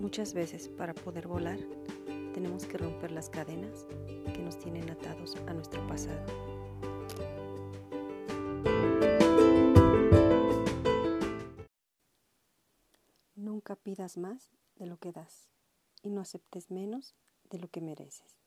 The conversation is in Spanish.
Muchas veces para poder volar tenemos que romper las cadenas que nos tienen atados a nuestro pasado. Nunca pidas más de lo que das y no aceptes menos de lo que mereces.